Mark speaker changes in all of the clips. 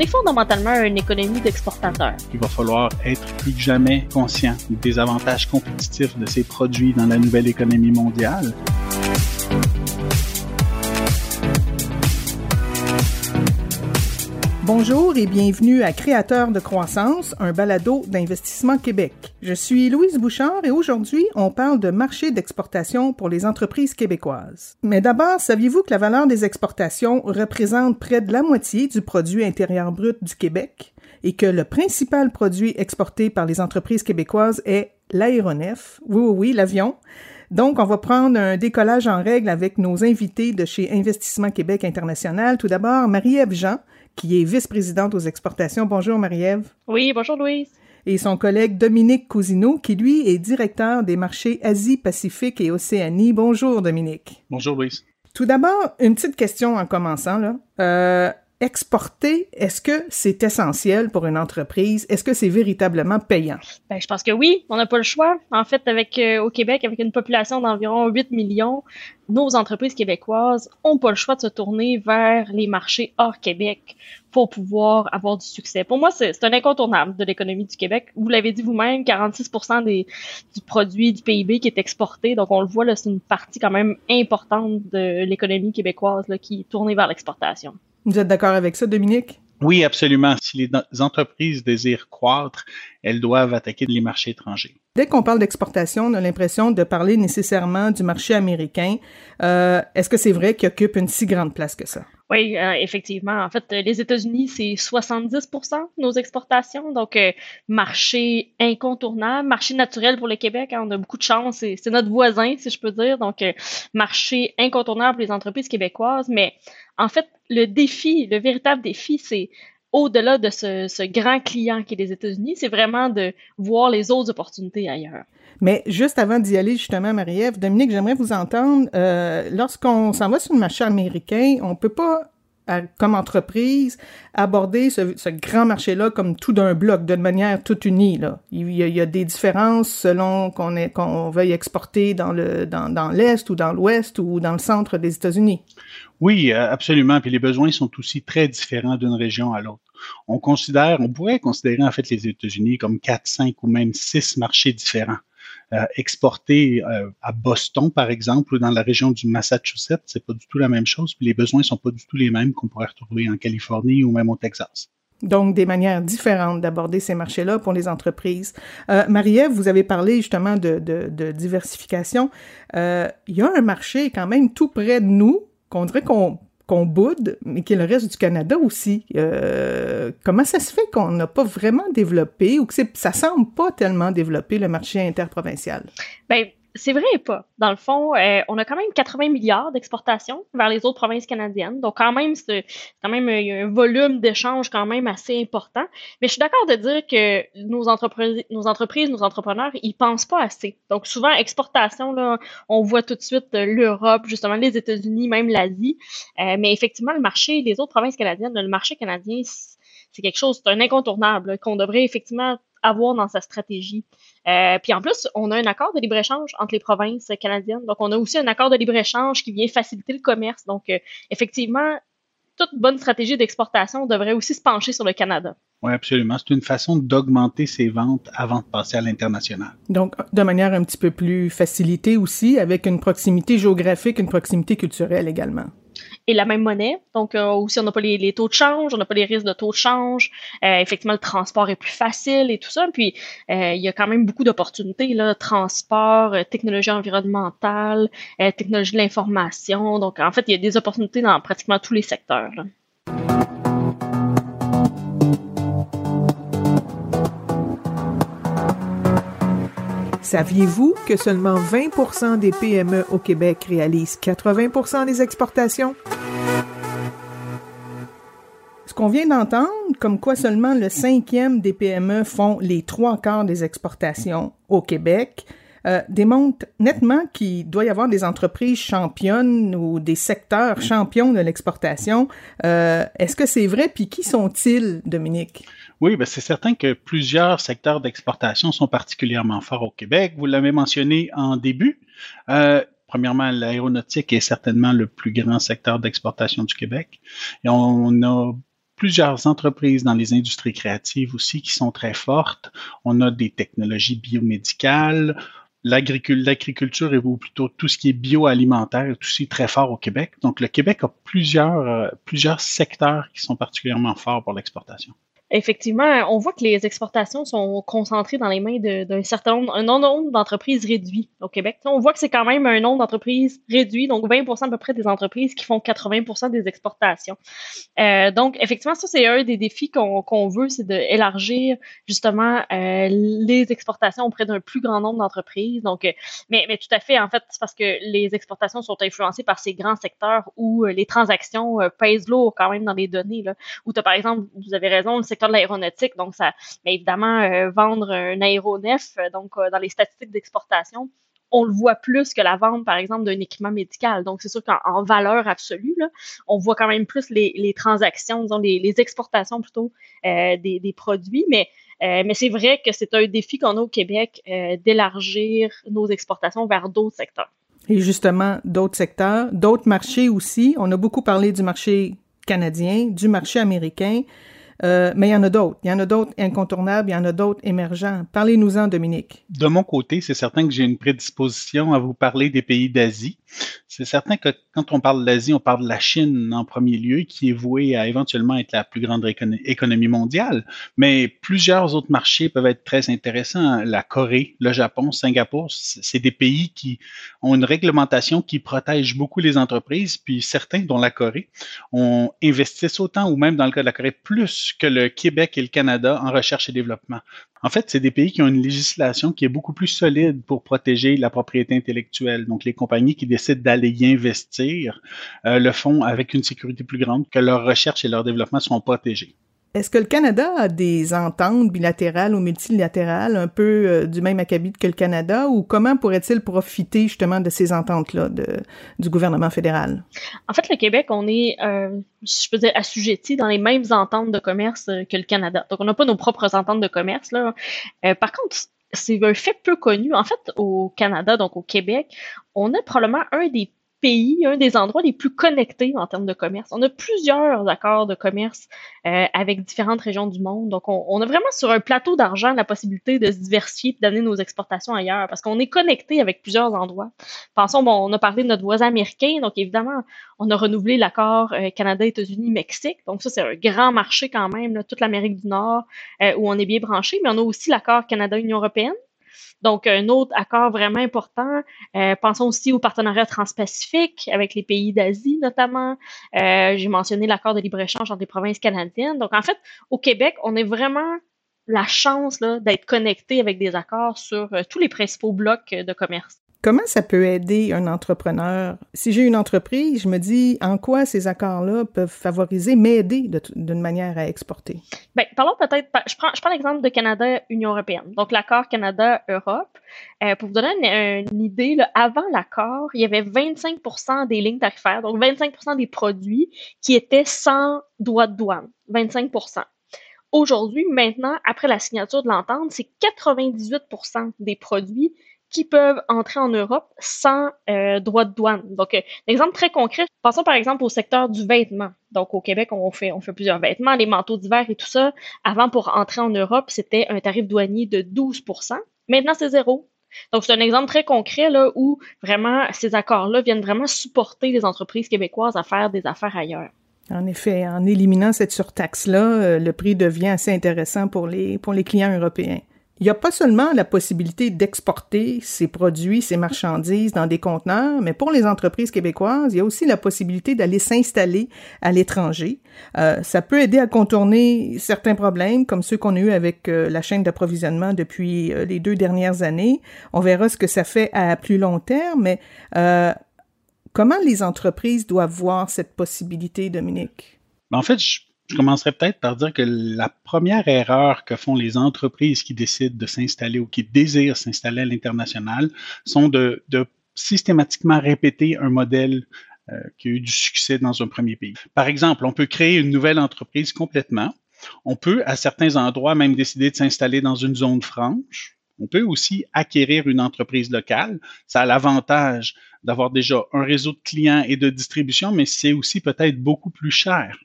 Speaker 1: est fondamentalement une économie d'exportateurs.
Speaker 2: Il va falloir être plus que jamais conscient des avantages compétitifs de ces produits dans la nouvelle économie mondiale.
Speaker 3: Bonjour et bienvenue à Créateurs de croissance, un balado d'investissement Québec. Je suis Louise Bouchard et aujourd'hui, on parle de marché d'exportation pour les entreprises québécoises. Mais d'abord, saviez-vous que la valeur des exportations représente près de la moitié du produit intérieur brut du Québec et que le principal produit exporté par les entreprises québécoises est l'aéronef, oui, oui, oui, l'avion. Donc, on va prendre un décollage en règle avec nos invités de chez Investissement Québec International. Tout d'abord, Marie-Ève Jean, qui est vice-présidente aux exportations. Bonjour, Marie-Ève.
Speaker 1: Oui, bonjour, Louise.
Speaker 3: Et son collègue Dominique Cousineau, qui lui est directeur des marchés Asie-Pacifique et Océanie. Bonjour, Dominique.
Speaker 2: Bonjour, Louise.
Speaker 3: Tout d'abord, une petite question en commençant, là. Euh, exporter, est-ce que c'est essentiel pour une entreprise? Est-ce que c'est véritablement payant?
Speaker 1: Ben, je pense que oui, on n'a pas le choix. En fait, avec euh, au Québec, avec une population d'environ 8 millions, nos entreprises québécoises ont pas le choix de se tourner vers les marchés hors Québec pour pouvoir avoir du succès. Pour moi, c'est un incontournable de l'économie du Québec. Vous l'avez dit vous-même, 46 des, du produit du PIB qui est exporté. Donc, on le voit, c'est une partie quand même importante de l'économie québécoise là, qui est tournée vers l'exportation.
Speaker 3: Vous êtes d'accord avec ça, Dominique?
Speaker 2: Oui, absolument. Si les entreprises désirent croître, elles doivent attaquer les marchés étrangers.
Speaker 3: Dès qu'on parle d'exportation, on a l'impression de parler nécessairement du marché américain. Euh, Est-ce que c'est vrai qu'il occupe une si grande place que ça?
Speaker 1: Oui, euh, effectivement. En fait, les États-Unis, c'est 70% de nos exportations. Donc, euh, marché incontournable, marché naturel pour le Québec. Hein, on a beaucoup de chance. C'est notre voisin, si je peux dire. Donc, euh, marché incontournable pour les entreprises québécoises. Mais en fait, le défi, le véritable défi, c'est au-delà de ce, grand client qui est les États-Unis, c'est vraiment de voir les autres opportunités ailleurs.
Speaker 3: Mais juste avant d'y aller, justement, Marie-Ève, Dominique, j'aimerais vous entendre. Euh, lorsqu'on s'en va sur le marché américain, on peut pas, comme entreprise, aborder ce, grand marché-là comme tout d'un bloc, d'une manière toute unie. Là. Il, y a, des différences selon qu'on qu'on veuille exporter dans le dans, l'est ou dans l'ouest ou dans le centre des États-Unis.
Speaker 2: Oui, absolument. Puis les besoins sont aussi très différents d'une région à l'autre. On considère, on pourrait considérer en fait les États-Unis comme quatre, cinq ou même six marchés différents. Euh, exporter euh, à Boston, par exemple, ou dans la région du Massachusetts, c'est pas du tout la même chose, puis les besoins sont pas du tout les mêmes qu'on pourrait retrouver en Californie ou même au Texas.
Speaker 3: Donc, des manières différentes d'aborder ces marchés-là pour les entreprises. Euh, Marie-Ève, vous avez parlé justement de, de, diversification. Il y a un marché quand même tout près de nous qu'on dirait qu'on qu'on mais qui est le reste du Canada aussi. Euh, comment ça se fait qu'on n'a pas vraiment développé ou que ça semble pas tellement développé le marché interprovincial?
Speaker 1: Ben, c'est vrai et pas? Dans le fond, euh, on a quand même 80 milliards d'exportations vers les autres provinces canadiennes. Donc, quand même, c'est quand même y a un volume d'échanges quand même assez important. Mais je suis d'accord de dire que nos entreprises, nos entrepreneurs, ils pensent pas assez. Donc, souvent, exportation, là, on voit tout de suite l'Europe, justement les États-Unis, même l'Asie. Euh, mais effectivement, le marché des autres provinces canadiennes, le marché canadien, c'est quelque chose, c'est un incontournable qu'on devrait effectivement avoir dans sa stratégie. Euh, puis en plus, on a un accord de libre-échange entre les provinces canadiennes. Donc, on a aussi un accord de libre-échange qui vient faciliter le commerce. Donc, euh, effectivement, toute bonne stratégie d'exportation devrait aussi se pencher sur le Canada.
Speaker 2: Oui, absolument. C'est une façon d'augmenter ses ventes avant de passer à l'international.
Speaker 3: Donc, de manière un petit peu plus facilitée aussi, avec une proximité géographique, une proximité culturelle également
Speaker 1: et la même monnaie. Donc euh, aussi, on n'a pas les, taux de change, on n'a pas les risques de taux de change. Euh, effectivement, le transport est plus facile et tout ça. Puis euh, il y a quand même beaucoup d'opportunités là, transport, euh, technologie environnementale, technologie de l'information. Donc en fait, il y a des opportunités dans pratiquement tous les secteurs.
Speaker 3: Saviez-vous que seulement 20% des PME au Québec réalisent 80 des exportations? Ce qu'on vient d'entendre, comme quoi seulement le cinquième des PME font les trois quarts des exportations au Québec, euh, démontre nettement qu'il doit y avoir des entreprises championnes ou des secteurs champions de l'exportation. Euh, Est-ce que c'est vrai? Puis qui sont-ils, Dominique?
Speaker 2: Oui, ben c'est certain que plusieurs secteurs d'exportation sont particulièrement forts au Québec. Vous l'avez mentionné en début. Euh, premièrement, l'aéronautique est certainement le plus grand secteur d'exportation du Québec. Et on a plusieurs entreprises dans les industries créatives aussi qui sont très fortes. On a des technologies biomédicales, l'agriculture et plutôt tout ce qui est bioalimentaire est aussi très fort au Québec. Donc, le Québec a plusieurs, euh, plusieurs secteurs qui sont particulièrement forts pour l'exportation
Speaker 1: effectivement, on voit que les exportations sont concentrées dans les mains d'un certain nombre, un nombre d'entreprises réduit au Québec. On voit que c'est quand même un nombre d'entreprises réduit, donc 20 à peu près des entreprises qui font 80 des exportations. Euh, donc, effectivement, ça, c'est un des défis qu'on veut, c'est d'élargir justement euh, les exportations auprès d'un plus grand nombre d'entreprises. Donc, euh, mais, mais tout à fait, en fait, c'est parce que les exportations sont influencées par ces grands secteurs où les transactions pèsent lourd quand même dans les données. Là, où tu par exemple, vous avez raison, le de l'aéronautique. Donc, ça, mais évidemment, euh, vendre un aéronef, euh, donc euh, dans les statistiques d'exportation, on le voit plus que la vente, par exemple, d'un équipement médical. Donc, c'est sûr qu'en valeur absolue, on voit quand même plus les, transactions, disons, les, exportations plutôt des, produits. Mais, mais c'est vrai que c'est un défi qu'on a au Québec d'élargir nos exportations vers d'autres secteurs.
Speaker 3: Et justement, d'autres secteurs, d'autres marchés aussi. On a beaucoup parlé du marché canadien, du marché américain. Euh, mais il y en a d'autres. Il y en a d'autres incontournables, il y en a d'autres émergents. Parlez-nous-en, Dominique.
Speaker 2: De mon côté, c'est certain que j'ai une prédisposition à vous parler des pays d'Asie. C'est certain que quand on parle d'Asie, on parle de la Chine en premier lieu, qui est vouée à éventuellement être la plus grande économie mondiale. Mais plusieurs autres marchés peuvent être très intéressants. La Corée, le Japon, Singapour, c'est des pays qui ont une réglementation qui protège beaucoup les entreprises. Puis certains, dont la Corée, ont investissent autant, ou même dans le cas de la Corée, plus que le Québec et le Canada en recherche et développement. En fait, c'est des pays qui ont une législation qui est beaucoup plus solide pour protéger la propriété intellectuelle. Donc, les compagnies qui décident d'aller y investir euh, le font avec une sécurité plus grande que leurs recherches et leur développement sont protégés.
Speaker 3: Est-ce que le Canada a des ententes bilatérales ou multilatérales un peu euh, du même acabit que le Canada ou comment pourrait-il profiter justement de ces ententes-là du gouvernement fédéral?
Speaker 1: En fait, le Québec, on est, euh, je peux dire, assujetti dans les mêmes ententes de commerce euh, que le Canada. Donc, on n'a pas nos propres ententes de commerce. Là. par contre, c'est un fait peu connu. En fait, au Canada, donc au Québec, on a probablement un des pays, un des endroits les plus connectés en termes de commerce. On a plusieurs accords de commerce euh, avec différentes régions du monde. Donc, on, a vraiment sur un plateau d'argent la possibilité de se diversifier et d'amener nos exportations ailleurs parce qu'on est connecté avec plusieurs endroits. Pensons, bon, on a parlé de notre voisin américain. Donc, évidemment, on a renouvelé l'accord euh, Canada, États-Unis, Mexique. Donc, ça, c'est un grand marché quand même, là, toute l'Amérique du Nord euh, où on est bien branché. Mais on a aussi l'accord Canada-Union européenne donc, un autre accord vraiment important, euh, pensons aussi au partenariat transpacifique avec les pays d'Asie notamment. Euh, j'ai mentionné l'accord de libre-échange entre les provinces canadiennes. Donc, en fait, au Québec, on est vraiment la chance d'être connecté avec des accords sur euh, tous les principaux blocs de commerce.
Speaker 3: Comment ça peut aider un entrepreneur? Si j'ai une entreprise, je me dis en quoi ces accords-là peuvent favoriser, m'aider d'une manière à exporter?
Speaker 1: Bien, parlons peut-être, je prends, l'exemple de Canada-Union européenne. Donc, l'accord Canada-Europe. Euh, pour vous donner une, idée, avant l'accord, il y avait 25% des lignes tarifaires, donc 25% des produits qui étaient sans droit de douane. 25% Aujourd'hui, maintenant, après la signature de l'entente, c'est 98% des produits qui peuvent entrer en Europe sans euh, droit de douane. Donc, euh, exemple très concret, passons par exemple au secteur du vêtement. Donc, au Québec, on fait, plusieurs vêtements, les manteaux d'hiver et tout ça. Avant, pour entrer en Europe, c'était un tarif douanier de 12% Maintenant, c'est zéro. Donc, c'est un exemple très concret là, où vraiment ces accords-là viennent vraiment supporter les entreprises québécoises à faire des affaires ailleurs.
Speaker 3: En effet, en éliminant cette surtaxe-là, euh, le prix devient assez intéressant pour les clients européens. Il n'y a pas seulement la possibilité d'exporter ces produits, ces marchandises dans des conteneurs, mais pour les entreprises québécoises, il y a aussi la possibilité d'aller s'installer à l'étranger. Euh, ça peut aider à contourner certains problèmes, comme ceux qu'on a eu avec euh, la chaîne d'approvisionnement depuis euh, les deux dernières années. On verra ce que ça fait à plus long terme, mais comment les entreprises doivent voir cette possibilité, Dominique?
Speaker 2: Ben, en fait, je je commencerai peut-être par dire que la première erreur que font les entreprises qui décident de s'installer ou qui désirent s'installer à l'international sont de, systématiquement répéter un modèle euh, qui a eu du succès dans un premier pays. Par exemple, on peut créer une nouvelle entreprise complètement. On peut, à certains endroits, même décider de s'installer dans une zone franche. On peut aussi acquérir une entreprise locale. Ça a l'avantage d'avoir déjà un réseau de clients et de distribution, mais c'est aussi peut-être beaucoup plus cher.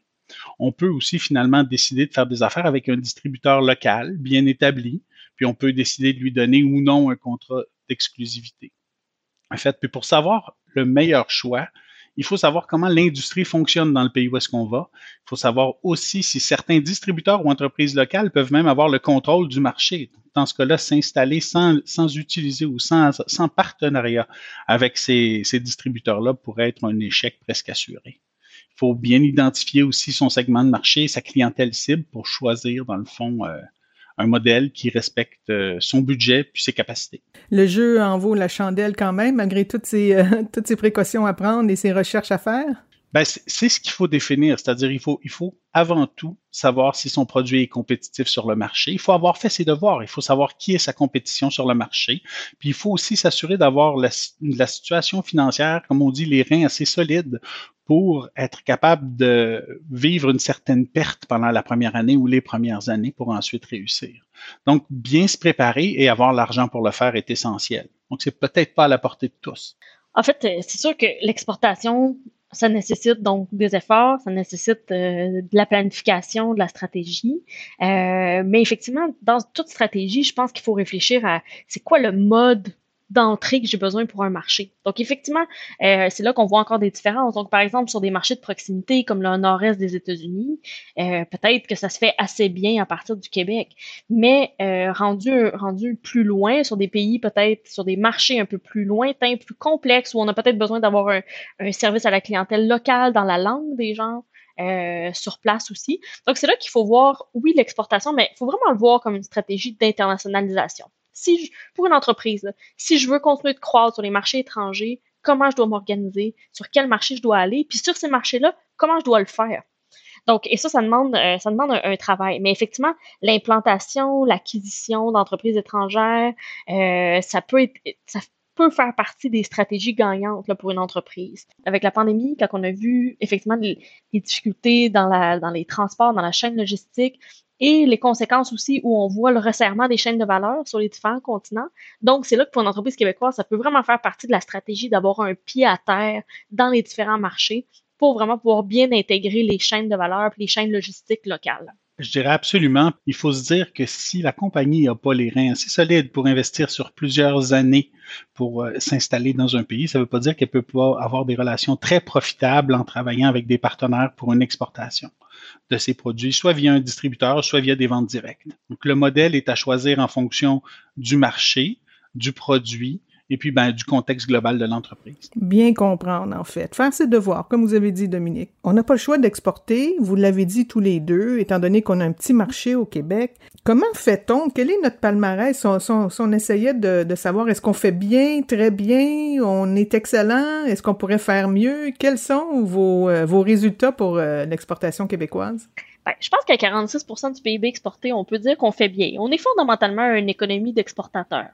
Speaker 2: On peut aussi finalement décider de faire des affaires avec un distributeur local bien établi, puis on peut décider de lui donner ou non un contrat d'exclusivité. En fait, puis pour savoir le meilleur choix, il faut savoir comment l'industrie fonctionne dans le pays où est-ce qu'on va. Il faut savoir aussi si certains distributeurs ou entreprises locales peuvent même avoir le contrôle du marché. Dans ce cas-là, s'installer sans, utiliser ou sans, partenariat avec ces distributeurs-là pourrait être un échec presque assuré. Il faut bien identifier aussi son segment de marché, sa clientèle cible pour choisir, dans le fond, euh, un modèle qui respecte euh, son budget puis ses capacités.
Speaker 3: Le jeu en vaut la chandelle quand même, malgré toutes ces, euh, toutes ces précautions à prendre et ces recherches à faire?
Speaker 2: Ben, c'est ce qu'il faut définir, c'est-à-dire il faut, il faut avant tout savoir si son produit est compétitif sur le marché. Il faut avoir fait ses devoirs, il faut savoir qui est sa compétition sur le marché. Puis il faut aussi s'assurer d'avoir la, la, situation financière, comme on dit, les reins assez solides pour être capable de vivre une certaine perte pendant la première année ou les premières années pour ensuite réussir. Donc, bien se préparer et avoir l'argent pour le faire est essentiel. Donc, c'est peut-être pas à la portée de tous.
Speaker 1: En fait, c'est sûr que l'exportation ça nécessite donc des efforts, ça nécessite euh, de la planification, de la stratégie. Euh, mais effectivement, dans toute stratégie, je pense qu'il faut réfléchir à c'est quoi le mode d'entrée que j'ai besoin pour un marché. Donc effectivement, euh, c'est là qu'on voit encore des différences. Donc par exemple sur des marchés de proximité comme le nord-est des États-Unis, euh, peut-être que ça se fait assez bien à partir du Québec, mais euh, rendu plus loin sur des pays peut-être sur des marchés un peu plus lointains, plus complexes où on a peut-être besoin d'avoir un, un, service à la clientèle locale dans la langue des gens. Sur place aussi. Donc, c'est là qu'il faut voir, oui, l'exportation, mais il faut vraiment le voir comme une stratégie d'internationalisation si pour une entreprise, si je veux continuer de croître sur les marchés étrangers, comment je dois m'organiser, sur quel marché je dois aller, puis sur ces marchés-là, comment je dois le faire? Donc, et ça, ça demande, euh, ça demande un, travail. Mais effectivement, l'implantation, l'acquisition d'entreprises étrangères, euh, ça peut être, ça peut faire partie des stratégies gagnantes pour une entreprise. Avec la pandémie, quand on a vu effectivement les difficultés dans, la, dans les transports, dans la chaîne logistique, et les conséquences aussi où on voit le resserrement des chaînes de valeur sur les différents continents. Donc, c'est là que pour une entreprise québécoise, ça peut vraiment faire partie de la stratégie d'avoir un pied à terre dans les différents marchés pour vraiment pouvoir bien intégrer les chaînes de valeur et les chaînes logistiques locales.
Speaker 2: Je dirais absolument. Il faut se dire que si la compagnie n'a pas les reins assez solides pour investir sur plusieurs années pour euh, s'installer dans un pays, ça ne veut pas dire qu'elle peut pas avoir des relations très profitables en travaillant avec des partenaires pour une exportation de ces produits, soit via un distributeur, soit via des ventes directes. Donc, le modèle est à choisir en fonction du marché, du produit, et puis ben, du contexte global de l'entreprise.
Speaker 3: Bien comprendre, en fait. Faire ses devoirs, comme vous avez dit, Dominique. On n'a pas le choix d'exporter, vous l'avez dit tous les deux, étant donné qu'on a un petit marché au Québec. Comment fait-on? Quel est notre palmarès? Si on, on, essayait de, de savoir, est-ce qu'on fait bien, très bien, on est excellent, est-ce qu'on pourrait faire mieux? Quels sont vos, euh, vos résultats pour euh, l'exportation québécoise?
Speaker 1: Ben, je pense qu'à 46 du PIB exporté, on peut dire qu'on fait bien. On est fondamentalement une économie d'exportateurs.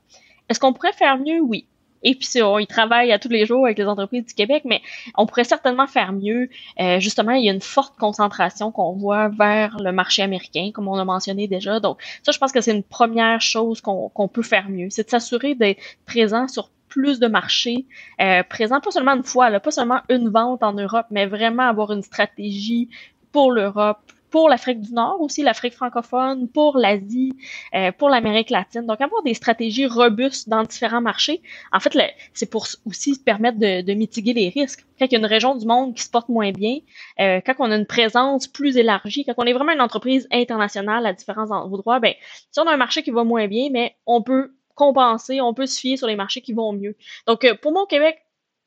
Speaker 1: Est-ce qu'on pourrait faire mieux? Oui. Et puis, on y travaille à tous les jours avec les entreprises du Québec, mais on pourrait certainement faire mieux. Euh, justement, il y a une forte concentration qu'on voit vers le marché américain, comme on a mentionné déjà. Donc, ça, je pense que c'est une première chose qu'on peut faire mieux. C'est de s'assurer d'être présent sur plus de marchés, euh, présent pas seulement une fois, pas seulement une vente en Europe, mais vraiment avoir une stratégie pour l'Europe, pour l'Afrique du Nord aussi, l'Afrique francophone, pour l'Asie, euh, pour l'Amérique latine. Donc, avoir des stratégies robustes dans différents marchés, en fait, c'est pour aussi permettre de, de, mitiguer les risques. Quand il y a une région du monde qui se porte moins bien, euh, quand on a une présence plus élargie, quand on est vraiment une entreprise internationale à différents endroits, ben, si on a un marché qui va moins bien, mais on peut compenser, on peut se fier sur les marchés qui vont mieux. Donc, euh, pour mon Québec,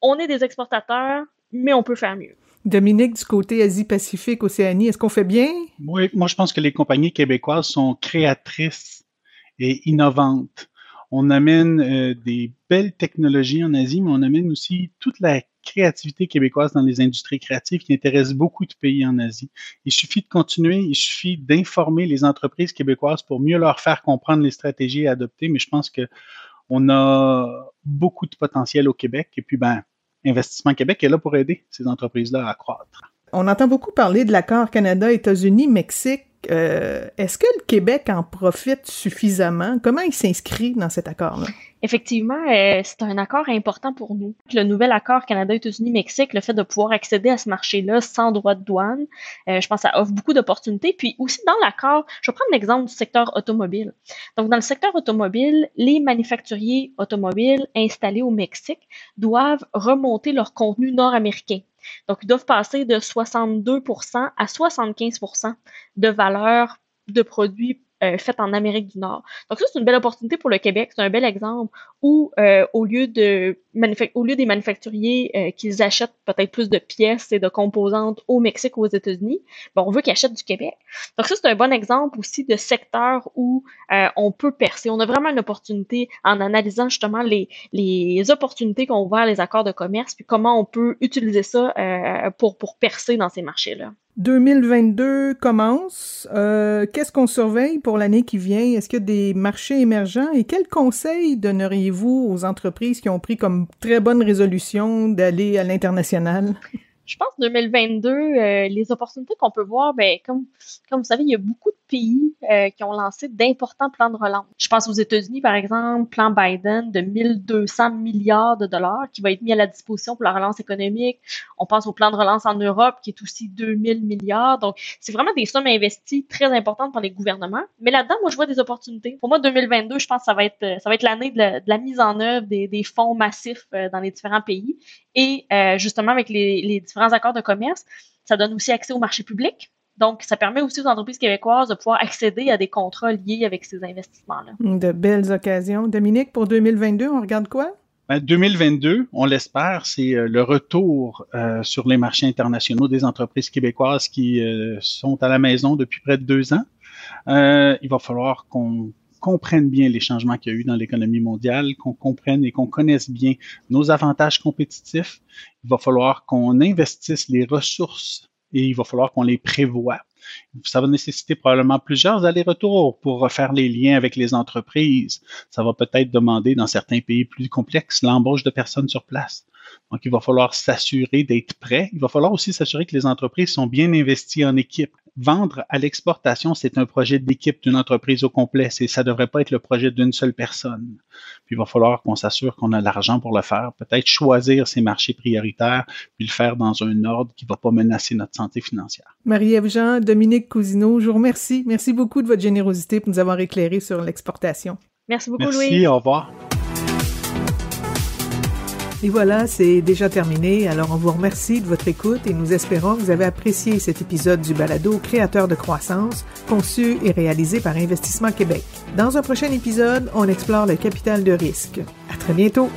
Speaker 1: on est des exportateurs, mais on peut faire mieux.
Speaker 3: Dominique, du côté Asie-Pacifique, Océanie, est-ce qu'on fait bien?
Speaker 2: Oui, moi je pense que les compagnies québécoises sont créatrices et innovantes. On amène euh, des belles technologies en Asie, mais on amène aussi toute la créativité québécoise dans les industries créatives qui intéressent beaucoup de pays en Asie. Il suffit de continuer, il suffit d'informer les entreprises québécoises pour mieux leur faire comprendre les stratégies à adopter, mais je pense que on a beaucoup de potentiel au Québec et puis ben Investissement Québec est là pour aider ces entreprises-là à croître.
Speaker 3: On entend beaucoup parler de l'accord Canada, États-Unis, Mexique. Euh, Est-ce que le Québec en profite suffisamment? Comment il s'inscrit dans cet accord-là?
Speaker 1: Effectivement, euh, c'est un accord important pour nous. Le nouvel accord Canada-États-Unis-Mexique, le fait de pouvoir accéder à ce marché-là sans droit de douane, euh, je pense que ça offre beaucoup d'opportunités. Puis aussi dans l'accord, je vais prendre l'exemple du secteur automobile. Donc dans le secteur automobile, les manufacturiers automobiles installés au Mexique doivent remonter leur contenu nord-américain. Donc ils doivent passer de 62% à 75% de valeur de produits euh, faites en Amérique du Nord. Donc ça, c'est une belle opportunité pour le Québec. C'est un bel exemple où, euh, au, lieu des manufacturiers euh, qu'ils achètent peut-être plus de pièces et de composantes au Mexique ou aux États-Unis, ben, on veut qu'ils achètent du Québec. Donc ça, c'est un bon exemple aussi de secteur où on peut percer. On a vraiment une opportunité en analysant justement les, les opportunités qu'ont ouvert les accords de commerce, puis comment on peut utiliser ça pour, pour percer dans ces marchés-là.
Speaker 3: 2022 commence. Euh, qu'est-ce qu'on surveille pour l'année qui vient? Est-ce qu'il y a des marchés émergents? Et quels conseils donneriez-vous aux entreprises qui ont pris comme très bonne résolution d'aller à l'international?
Speaker 1: Je pense 2022, euh, les opportunités qu'on peut voir, ben comme comme vous savez, il y a beaucoup de pays euh, qui ont lancé d'importants plans de relance. Je pense aux États-Unis, par exemple, plan Biden de 1200 milliards de dollars qui va être mis à la disposition pour la relance économique. On pense au plan de relance en Europe qui est aussi 2000 milliards. Donc, c'est vraiment des sommes investies très importantes par les gouvernements. Mais là-dedans, moi, je vois des opportunités. Pour moi, 2022, je pense que ça va être ça va être l'année de, la mise en œuvre des, des fonds massifs euh, dans les différents pays. Et euh, justement, avec les, les différents accords de commerce, ça donne aussi accès au marché public. Donc, ça permet aussi aux entreprises québécoises de pouvoir accéder à des contrats liés avec ces investissements-là.
Speaker 3: De belles occasions. Dominique, pour 2022, on regarde quoi?
Speaker 2: 2022, ben, on l'espère, c'est euh, le retour euh, sur les marchés internationaux des entreprises québécoises qui euh, sont à la maison depuis près de deux ans. il va falloir qu'on comprenne bien les changements qu'il y a eu dans l'économie mondiale, qu'on comprenne et qu'on connaisse bien nos avantages compétitifs. Il va falloir qu'on investisse les ressources et il va falloir qu'on les prévoie. Ça va nécessiter probablement plusieurs allers-retours pour refaire les liens avec les entreprises. Ça va peut-être demander, dans certains pays plus complexes, l'embauche de personnes sur place. Donc, il va falloir s'assurer d'être prêt. Il va falloir aussi s'assurer que les entreprises sont bien investies en équipe vendre à l'exportation, c'est un projet d'équipe d'une entreprise au complet. C'est, ça devrait pas être le projet d'une seule personne. Puis il va falloir qu'on s'assure qu'on a l'argent pour le faire. Peut-être choisir ses marchés prioritaires, puis le faire dans un ordre qui va pas menacer notre santé financière.
Speaker 3: Marie-Ève Jean, Dominique Cousineau, je vous remercie. Merci beaucoup de votre générosité pour nous avoir éclairé sur l'exportation.
Speaker 1: Merci beaucoup,
Speaker 2: Merci,
Speaker 1: Louis.
Speaker 2: au revoir.
Speaker 3: Et voilà, c'est déjà terminé. Alors on vous remercie de votre écoute et nous espérons que vous avez apprécié cet épisode du balado Créateur de croissance, conçu et réalisé par Investissement Québec. Dans un prochain épisode, on explore le capital de risque. À très bientôt.